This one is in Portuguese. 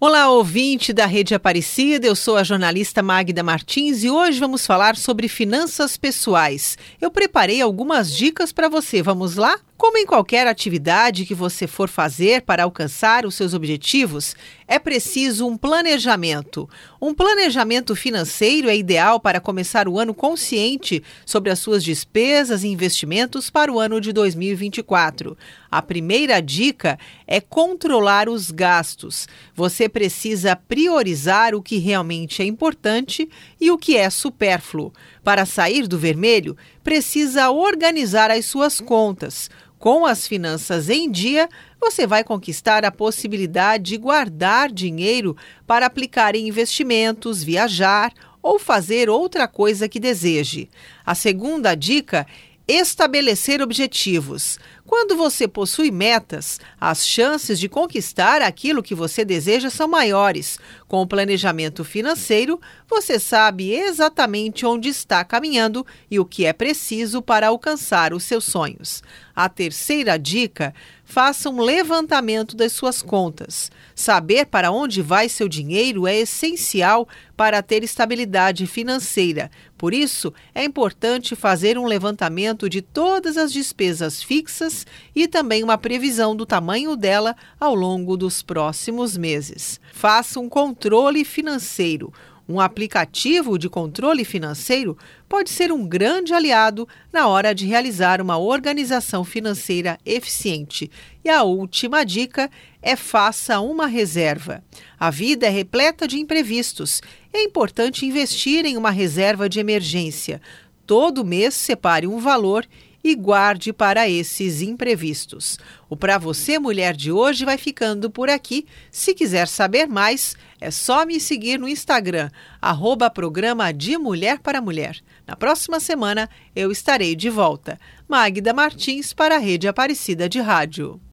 Olá, ouvinte da Rede Aparecida, eu sou a jornalista Magda Martins e hoje vamos falar sobre finanças pessoais. Eu preparei algumas dicas para você, vamos lá? Como em qualquer atividade que você for fazer para alcançar os seus objetivos, é preciso um planejamento. Um planejamento financeiro é ideal para começar o ano consciente sobre as suas despesas e investimentos para o ano de 2024. A primeira dica é controlar os gastos. Você precisa priorizar o que realmente é importante e o que é supérfluo. Para sair do vermelho, precisa organizar as suas contas. Com as finanças em dia, você vai conquistar a possibilidade de guardar dinheiro para aplicar em investimentos, viajar ou fazer outra coisa que deseje. A segunda dica estabelecer objetivos. Quando você possui metas, as chances de conquistar aquilo que você deseja são maiores. Com o planejamento financeiro, você sabe exatamente onde está caminhando e o que é preciso para alcançar os seus sonhos. A terceira dica: faça um levantamento das suas contas. Saber para onde vai seu dinheiro é essencial para ter estabilidade financeira. Por isso, é importante fazer um levantamento de todas as despesas fixas e também uma previsão do tamanho dela ao longo dos próximos meses. Faça um controle financeiro. Um aplicativo de controle financeiro pode ser um grande aliado na hora de realizar uma organização financeira eficiente. E a última dica é faça uma reserva. A vida é repleta de imprevistos. É importante investir em uma reserva de emergência. Todo mês separe um valor e guarde para esses imprevistos. O Pra Você Mulher de hoje vai ficando por aqui. Se quiser saber mais, é só me seguir no Instagram, arroba programa de Mulher para Mulher. Na próxima semana eu estarei de volta. Magda Martins para a Rede Aparecida de Rádio.